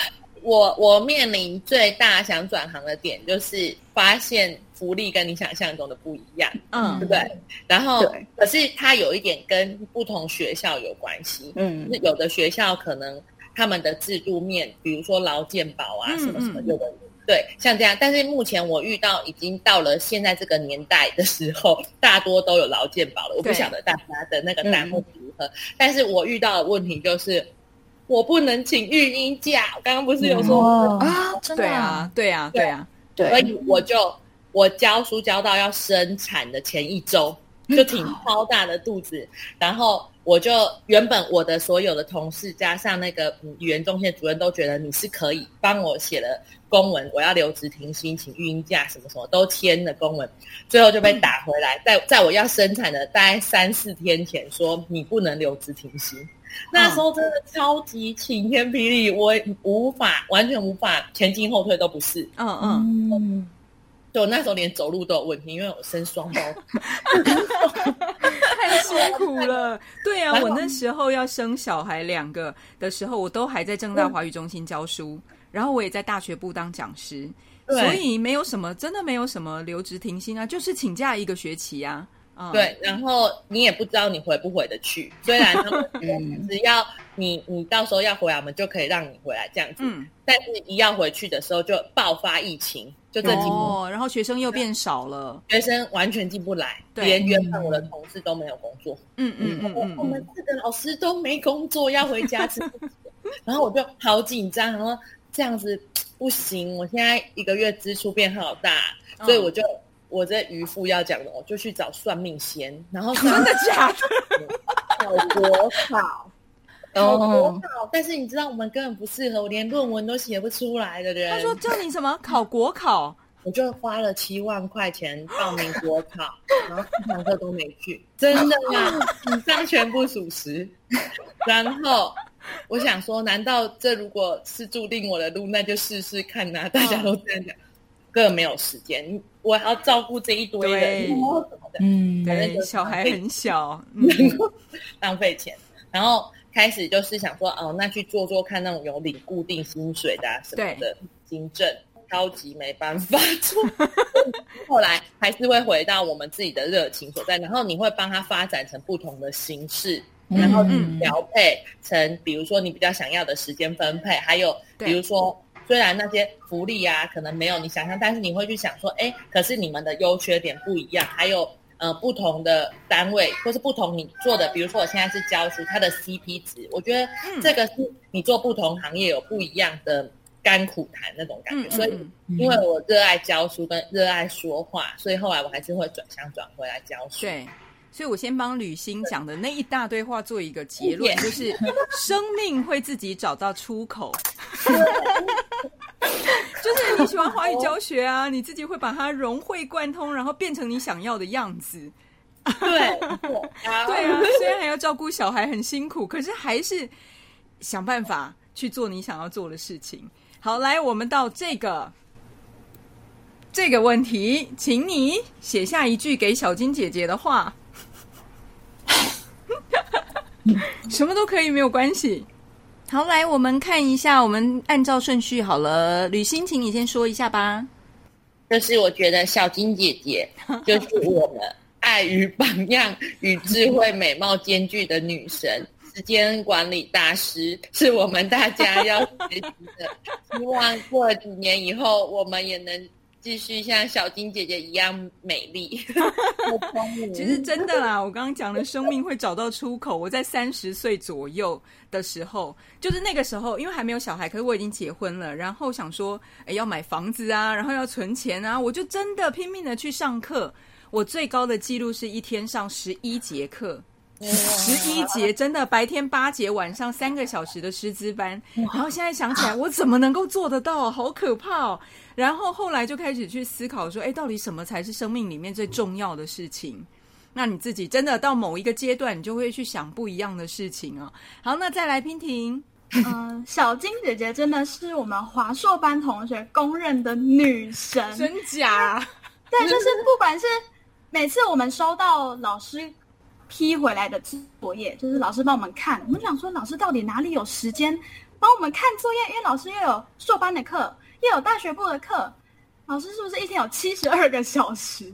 我我面临最大想转行的点，就是发现福利跟你想象中的不一样，对嗯不对？然后可是它有一点跟不同学校有关系，嗯。就是有的学校可能他们的制度面，比如说劳健保啊嗯什么什么，的对像这样。但是目前我遇到已经到了现在这个年代的时候，大多都有劳健保了。我不对晓得大家的那个弹幕如何，但是我遇到的问题就是。我不能请育婴假，我刚刚不是有说哦，啊，真的对啊，对啊，对啊。对，所以我就我教书教到要生产的前一周，就挺 超大的肚子，然后我就原本我的所有的同事加上那个嗯语言中心的主任都觉得你是可以帮我写了公文，我要留职停薪，请育婴假什么什么都签了公文，最后就被打回来，在在我要生产的大概三四天前说你不能留职停薪。那时候真的超级晴天霹雳，我无法完全无法前进后退都不是，嗯嗯，嗯，就我那时候连走路都有问题，因为我生双胞太辛苦了。对啊，我那时候要生小孩两个的时候，我都还在正大华语中心教书，然后我也在大学部当讲师，所以没有什么，真的没有什么留职停薪啊，就是请假一个学期啊。嗯，对，然后你也不知道你回不回得去。虽然他们 说只要你你到时候要回来，我们就可以让你回来这样子。嗯，但是一要回去的时候就爆发疫情，就这几年哦，然后学生又变少了。学生完全进不来，连原本我的同事都没有工作。嗯嗯嗯嗯我们嗯，四个老师都没工作，要回家吃。然后我就好紧张，然后这样子不行，我现在一个月支出变好大，嗯所以我就我这渔夫要讲的，我就去找算命仙，然后真真的假的？考国考。考国哦，考，但是你知道我们根本不适合，我连论文都写不出来的人。他说叫你什么考国考？我就花了七万块钱报名国考，然后一堂课都没去，真的呀，以上全部属实。然后我想说，难道这如果是注定我的路，那就试试看呐、大家都这样讲，根本没有时间，我还要照顾这一堆人，对然后什么的，嗯，正就，对小孩很小。嗯，浪费钱。然后开始就是想说，哦，那去做做看那种有领固定薪水的、啊、什么的行政，超级没办法做。后来还是会回到我们自己的热情所在，然后你会帮他发展成不同的形式，然后嗯调配成，比如说你比较想要的时间分配，还有比如说。虽然那些福利啊，可能没有你想象，但是你会去想说，哎，可是你们的优缺点不一样，还有呃不同的单位或是不同你做的，比如说我现在是教书，它的 CP 值，我觉得嗯这个是你做不同行业有不一样的甘苦谈那种感觉。嗯所以嗯因为我热爱教书跟热爱说话，所以后来我还是会转向转回来教书。对。所以我先帮吕欣讲的那一大堆话做一个结论，就是生命会自己找到出口。就是你喜欢华语教学啊，你自己会把它融会贯通，然后变成你想要的样子。对对 对啊，虽然还要照顾小孩很辛苦，可是还是想办法去做你想要做的事情。好，来，我们到这个这个问题，请你写下一句给小金姐姐的话，什么都可以，没有关系。好，来，我们看一下，我们按照顺序好了。吕欣，请你先说一下吧。就是我觉得小金姐姐 就是我们爱与榜样与智慧美貌兼具的女神，时间管理大师，是我们大家要学习的。希望过了几年以后，我们也能继续像小金姐姐一样美丽。其实真的啦，我刚刚讲的生命会找到出口。我在三十岁左右的时候，就是那个时候，因为还没有小孩，可是我已经结婚了，然后想说，哎，要买房子啊，然后要存钱啊，我就真的拼命的去上课。我最高的记录是一天上十一节课。十一节真的白天八节，晚上三个小时的师资班，然后现在想起来，我怎么能够做得到？好可怕哦！然后后来就开始去思考说，哎，到底什么才是生命里面最重要的事情？那你自己真的到某一个阶段，你就会去想不一样的事情啊。好，那再来娉婷，嗯，小金姐姐真的是我们华硕班同学公认的女神，真假？对，就是不管是每次我们收到老师。批回来的作业就是老师帮我们看，我们想说老师到底哪里有时间帮我们看作业？因为老师又有硕班的课，又有大学部的课，老师是不是一天有七十二个小时？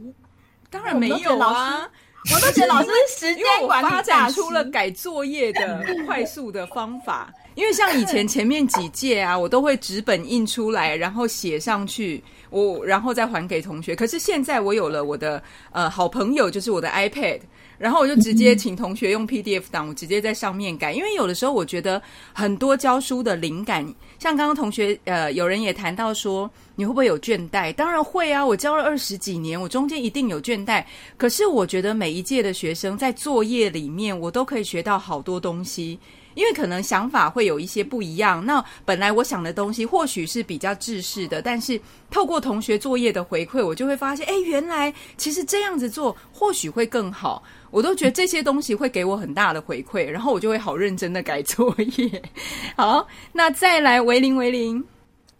当然没有啊！我都觉得老师时间管理发展出了改作业的快速的方法。因为像以前前面几届啊，我都会纸本印出来，然后写上去，我然后再还给同学。可是现在我有了我的呃好朋友，就是我的 iPad。然后我就直接请同学用 PDF 档，我直接在上面改。因为有的时候我觉得很多教书的灵感，像刚刚同学呃，有人也谈到说，你会不会有倦怠？当然会啊，我教了二十几年，我中间一定有倦怠。可是我觉得每一届的学生在作业里面，我都可以学到好多东西。因为可能想法会有一些不一样，那本来我想的东西或许是比较制式的，但是透过同学作业的回馈，我就会发现，哎，原来其实这样子做或许会更好。我都觉得这些东西会给我很大的回馈，然后我就会好认真的改作业。好，那再来维林维林，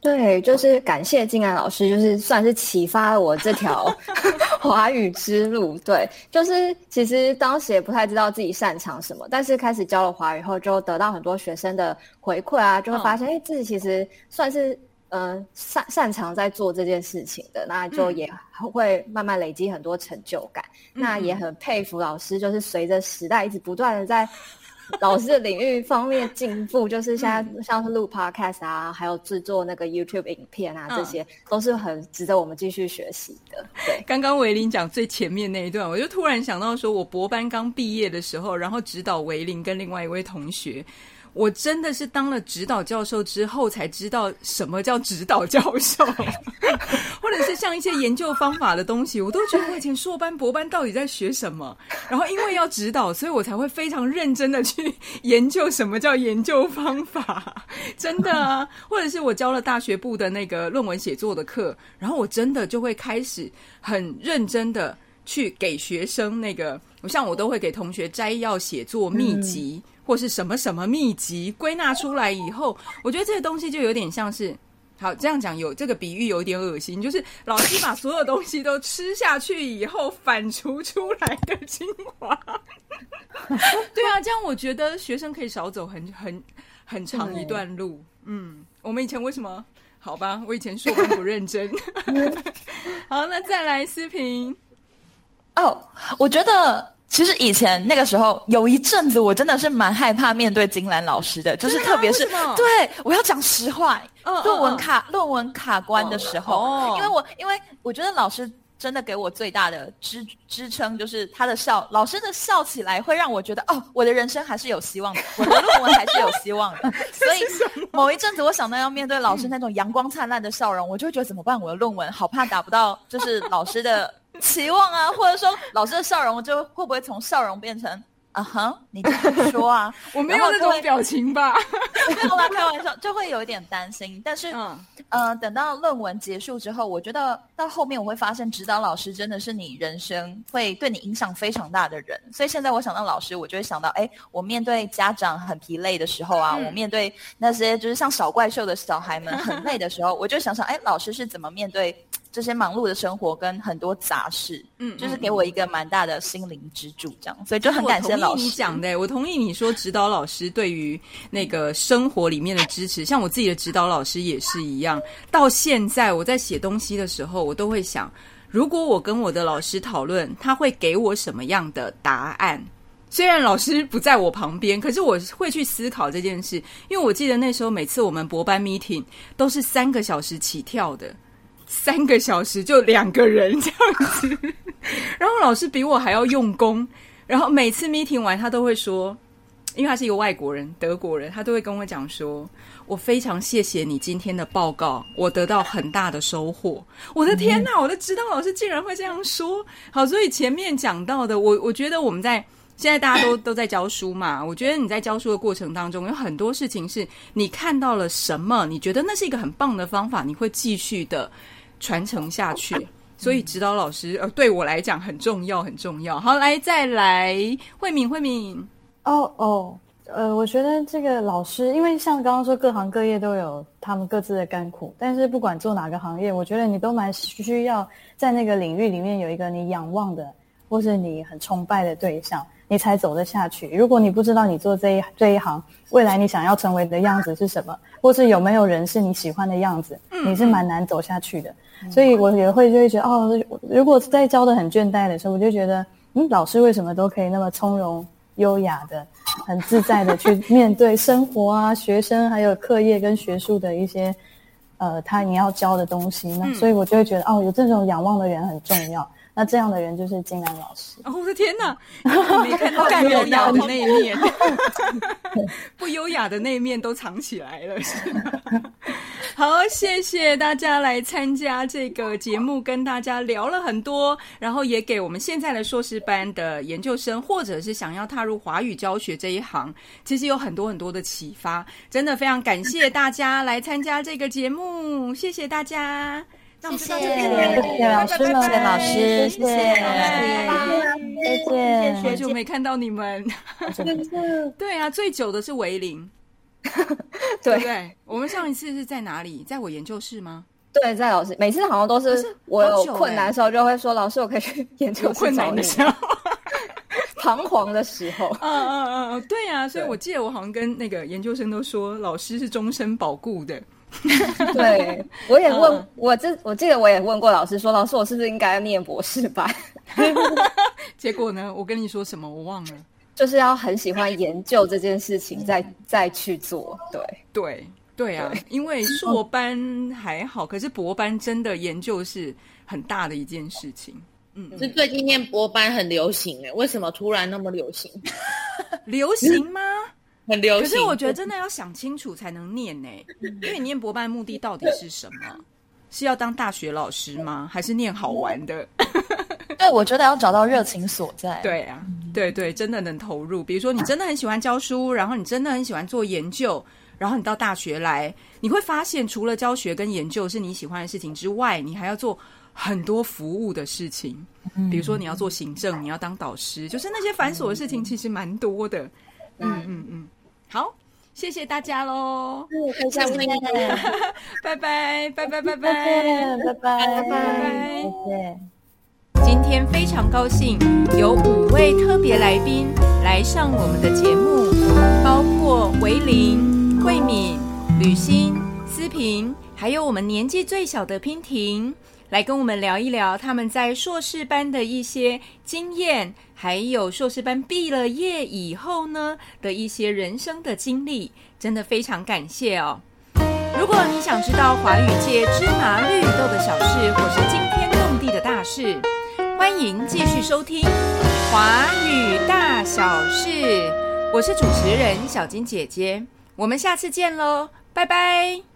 对，就是感谢静安老师，就是算是启发了我这条 华语之路。对，就是其实当时也不太知道自己擅长什么，但是开始教了华语后，就得到很多学生的回馈啊，就会发现，哎，自己其实算是。嗯，擅擅长在做这件事情的，那就也会慢慢累积很多成就感。那也很佩服老师，就是随着时代一直不断的在老师的领域方面进步，就是现在像是录 podcast 啊，还有制作那个 YouTube 影片啊，这些都是很值得我们继续学习的。对，刚刚维林讲最前面那一段，我就突然想到，说我博班刚毕业的时候，然后指导维林跟另外一位同学。我真的是当了指导教授之后才知道什么叫指导教授，或者是像一些研究方法的东西，我都觉得我以前硕班博班到底在学什么？然后因为要指导，所以我才会非常认真的去研究什么叫研究方法。真的啊，或者是我教了大学部的那个论文写作的课，然后我真的就会开始很认真的去给学生那个，我像我都会给同学摘要写作秘籍。或是什么什么秘籍归纳出来以后，我觉得这个东西就有点像是，好这样讲有这个比喻有点恶心，就是老师把所有东西都吃下去以后反刍出来的精华。对啊，这样我觉得学生可以少走很很很长一段路。嗯，我们以前为什么？好吧，我以前说班不认真。好，那再来思平。哦，我觉得。其实以前那个时候有一阵子，我真的是蛮害怕面对金兰老师的，就是特别是对我要讲实话，论文卡论文卡关的时候，因为我因为我觉得老师真的给我最大的支支撑，就是他的笑，老师的笑起来会让我觉得哦，我的人生还是有希望的，我的论文还是有希望的。所以某一阵子，我想到要面对老师那种阳光灿烂的笑容，我就会觉得怎么办？我的论文好怕达不到，就是老师的。期望啊，或者说老师的笑容，就会不会从笑容变成啊哈？你说啊，我没有那种表情吧？没有啦，开玩笑，就会有一点担心。但是，嗯，等到论文结束之后，我觉得到后面我会发现，指导老师真的是你人生会对你影响非常大的人。所以现在我想到老师，我就会想到，哎，我面对家长很疲累的时候啊，我面对那些就是像小怪兽的小孩们很累的时候，我就想想，哎，老师是怎么面对？这些忙碌的生活跟很多杂事，嗯，就是给我一个蛮大的心灵支柱，这样，所以就很感谢老师。你讲的，我同意你说指导老师对于那个生活里面的支持，像我自己的指导老师也是一样。到现在我在写东西的时候，我都会想，如果我跟我的老师讨论，他会给我什么样的答案？虽然老师不在我旁边，可是我会去思考这件事，因为我记得那时候每次我们博班 meeting 都是三个小时起跳的。三个小时就两个人这样子，然后老师比我还要用功，然后每次 meeting 完，他都会说，因为他是一个外国人，德国人，他都会跟我讲说，我非常谢谢你今天的报告，我得到很大的收获。我的天哪，我的指导老师竟然会这样说。好，所以前面讲到的，我我觉得我们在。现在大家都都在教书嘛，我觉得你在教书的过程当中，有很多事情是你看到了什么，你觉得那是一个很棒的方法，你会继续的传承下去。所以指导老师呃，对我来讲很重要，很重要。好，来再来，慧敏，慧敏。哦哦，呃，我觉得这个老师，因为像刚刚说，各行各业都有他们各自的甘苦，但是不管做哪个行业，我觉得你都蛮需要在那个领域里面有一个你仰望的，或是你很崇拜的对象。你才走得下去。如果你不知道你做这一这一行，未来你想要成为的样子是什么，或是有没有人是你喜欢的样子，你是蛮难走下去的。所以我也会就会觉得，哦，如果在教的很倦怠的时候，我就觉得，嗯，老师为什么都可以那么从容、优雅的、很自在的去面对生活啊、学生还有课业跟学术的一些，呃，他你要教的东西呢？所以我就会觉得，哦，有这种仰望的人很重要。那这样的人就是金兰老师。哦，我的天哪！没看到不优雅的那一面，不优雅的那一面都藏起来了。好，谢谢大家来参加这个节目，跟大家聊了很多，然后也给我们现在的硕士班的研究生，或者是想要踏入华语教学这一行，其实有很多很多的启发。真的非常感谢大家来参加这个节目，谢谢大家。谢谢，谢谢老师，谢谢老师，谢谢，谢谢，好久没看到你们，对啊，最久的是维林，对不对？我们上一次是在哪里？在我研究室吗？对，在老师，每次好像都是我有困难的时候，就会说老师，我可以去 研究室找你。彷徨的时候，嗯嗯嗯嗯，对呀，所以我记得我好像跟那个研究生都说，老师是终身保固的。对，我也问我这，我记得我也问过老师，说老师，我是不是应该念博士班？结果呢？我跟你说什么？我忘了，就是要很喜欢研究这件事情，再再去做。对对对啊，因为硕班还好，可是博班真的研究是很大的一件事情。嗯，是最近念博班很流行哎，为什么突然那么流行？流行吗？很流行，可是我觉得真的要想清楚才能念呢，因为你念博班目的到底是什么？是要当大学老师吗？还是念好玩的？对，我觉得要找到热情所在。对啊，对对，真的能投入。比如说，你真的很喜欢教书，然后你真的很喜欢做研究，然后你到大学来，你会发现，除了教学跟研究是你喜欢的事情之外，你还要做很多服务的事情。比如说，你要做行政，你要当导师，就是那些繁琐的事情，其实蛮多的。嗯嗯嗯。好，谢谢大家喽！嗯，再见，拜拜，拜拜，拜拜，拜拜，拜拜，谢谢。今天非常高兴，有五位特别来宾来上我们的节目，包括维林、慧敏、吕欣、思平，还有我们年纪最小的娉婷。来跟我们聊一聊他们在硕士班的一些经验，还有硕士班毕了业以后呢的一些人生的经历，真的非常感谢哦。如果你想知道华语界芝麻绿豆的小事，或是惊天动地的大事，欢迎继续收听《华语大小事》。我是主持人小金姐姐，我们下次见喽，拜拜。